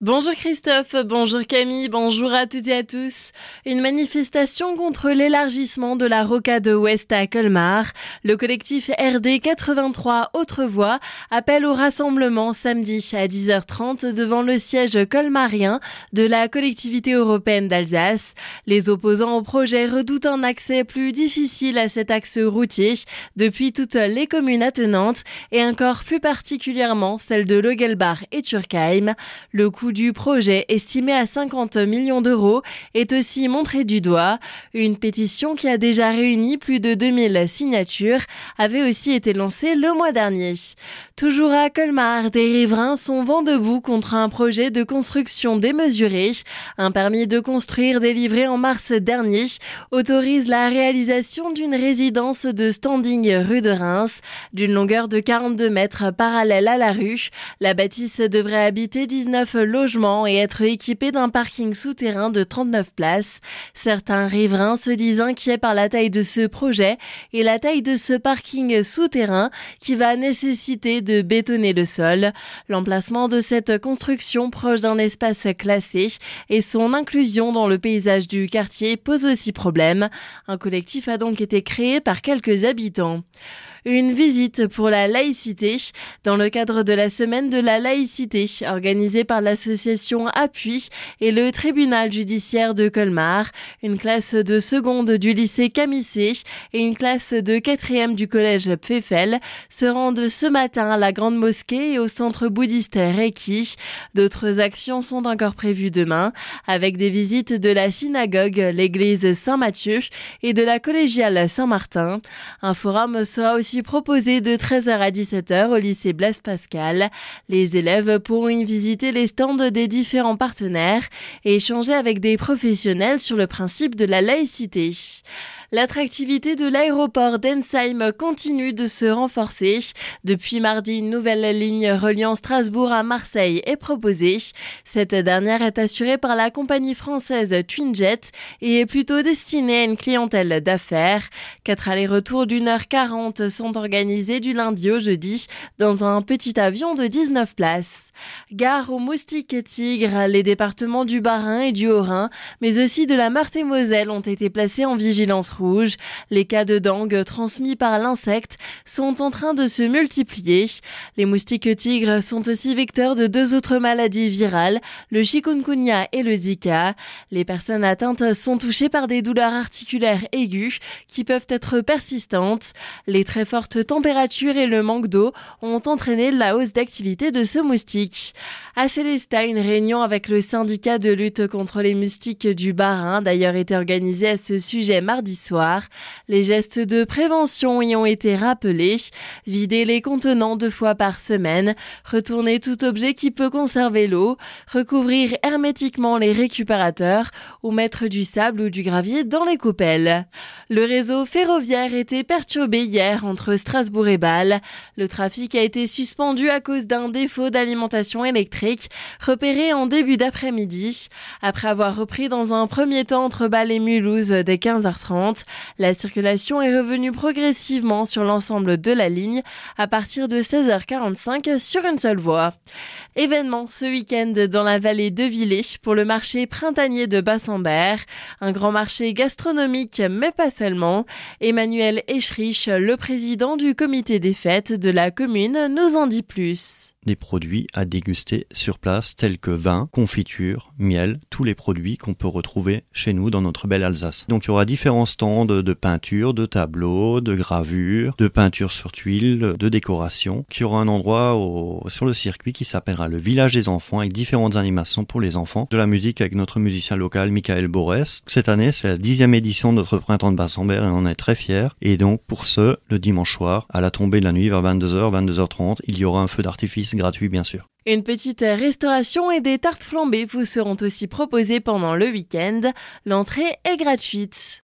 Bonjour Christophe, bonjour Camille, bonjour à toutes et à tous. Une manifestation contre l'élargissement de la rocade ouest à Colmar. Le collectif RD 83 Autre Voix appelle au rassemblement samedi à 10h30 devant le siège colmarien de la collectivité européenne d'Alsace. Les opposants au projet redoutent un accès plus difficile à cet axe routier depuis toutes les communes attenantes et encore plus particulièrement celle de Logelbach et Turkheim. Le du projet, estimé à 50 millions d'euros, est aussi montré du doigt. Une pétition qui a déjà réuni plus de 2000 signatures avait aussi été lancée le mois dernier. Toujours à Colmar, des riverains sont vent debout contre un projet de construction démesuré. Un permis de construire délivré en mars dernier autorise la réalisation d'une résidence de standing rue de Reims d'une longueur de 42 mètres parallèle à la rue. La bâtisse devrait habiter 19 logements et être équipé d'un parking souterrain de 39 places. Certains riverains se disent inquiets par la taille de ce projet et la taille de ce parking souterrain qui va nécessiter de bétonner le sol. L'emplacement de cette construction proche d'un espace classé et son inclusion dans le paysage du quartier pose aussi problème. Un collectif a donc été créé par quelques habitants une visite pour la laïcité dans le cadre de la semaine de la laïcité organisée par l'association Appui et le tribunal judiciaire de Colmar. Une classe de seconde du lycée Camissé et une classe de quatrième du collège Pfeffel se rendent ce matin à la grande mosquée et au centre bouddhiste Reiki. D'autres actions sont encore prévues demain avec des visites de la synagogue, l'église Saint-Mathieu et de la collégiale Saint-Martin. Un forum sera aussi proposé de 13h à 17h au lycée Blaise Pascal. Les élèves pourront y visiter les stands des différents partenaires et échanger avec des professionnels sur le principe de la laïcité. L'attractivité de l'aéroport d'Ensheim continue de se renforcer. Depuis mardi, une nouvelle ligne reliant Strasbourg à Marseille est proposée. Cette dernière est assurée par la compagnie française Twinjet et est plutôt destinée à une clientèle d'affaires. Quatre allers-retours d'une heure quarante sont organisés du lundi au jeudi dans un petit avion de 19 places. Gare aux moustiques tigres, les départements du Bas-Rhin et du Haut-Rhin, mais aussi de la Meurthe-et-Moselle ont été placés en vigilance Les cas de dengue transmis par l'insecte sont en train de se multiplier. Les moustiques tigres sont aussi vecteurs de deux autres maladies virales, le chikungunya et le zika. Les personnes atteintes sont touchées par des douleurs articulaires aiguës qui peuvent être persistantes. Les très fortes températures et le manque d'eau ont entraîné la hausse d'activité de ce moustique. À Célestat, une réunion avec le syndicat de lutte contre les moustiques du Bas-Rhin d'ailleurs été organisée à ce sujet mardi soir. Les gestes de prévention y ont été rappelés. Vider les contenants deux fois par semaine, retourner tout objet qui peut conserver l'eau, recouvrir hermétiquement les récupérateurs ou mettre du sable ou du gravier dans les coupelles. Le réseau ferroviaire était perturbé hier entre Strasbourg et Bâle. Le trafic a été suspendu à cause d'un défaut d'alimentation électrique repéré en début d'après-midi. Après avoir repris dans un premier temps entre Bâle et Mulhouse dès 15h30, la circulation est revenue progressivement sur l'ensemble de la ligne à partir de 16h45 sur une seule voie. Événement ce week-end dans la vallée de Villers pour le marché printanier de Bassambert, un grand marché gastronomique mais pas seulement. Emmanuel Eschrich, le président du comité des fêtes de la commune, nous en dit plus des produits à déguster sur place tels que vin, confiture, miel, tous les produits qu'on peut retrouver chez nous dans notre belle Alsace. Donc il y aura différents stands de peinture, de tableaux, de gravures, de peinture sur tuile, de décoration. Il y aura un endroit sur le circuit qui s'appellera le village des enfants avec différentes animations pour les enfants, de la musique avec notre musicien local Michael Borès. Cette année c'est la dixième édition de notre printemps de Bassambert et on est très fiers. Et donc pour ce, le dimanche soir, à la tombée de la nuit vers 22h, 22h30, il y aura un feu d'artifice gratuit bien sûr. Une petite restauration et des tartes flambées vous seront aussi proposées pendant le week-end. L'entrée est gratuite.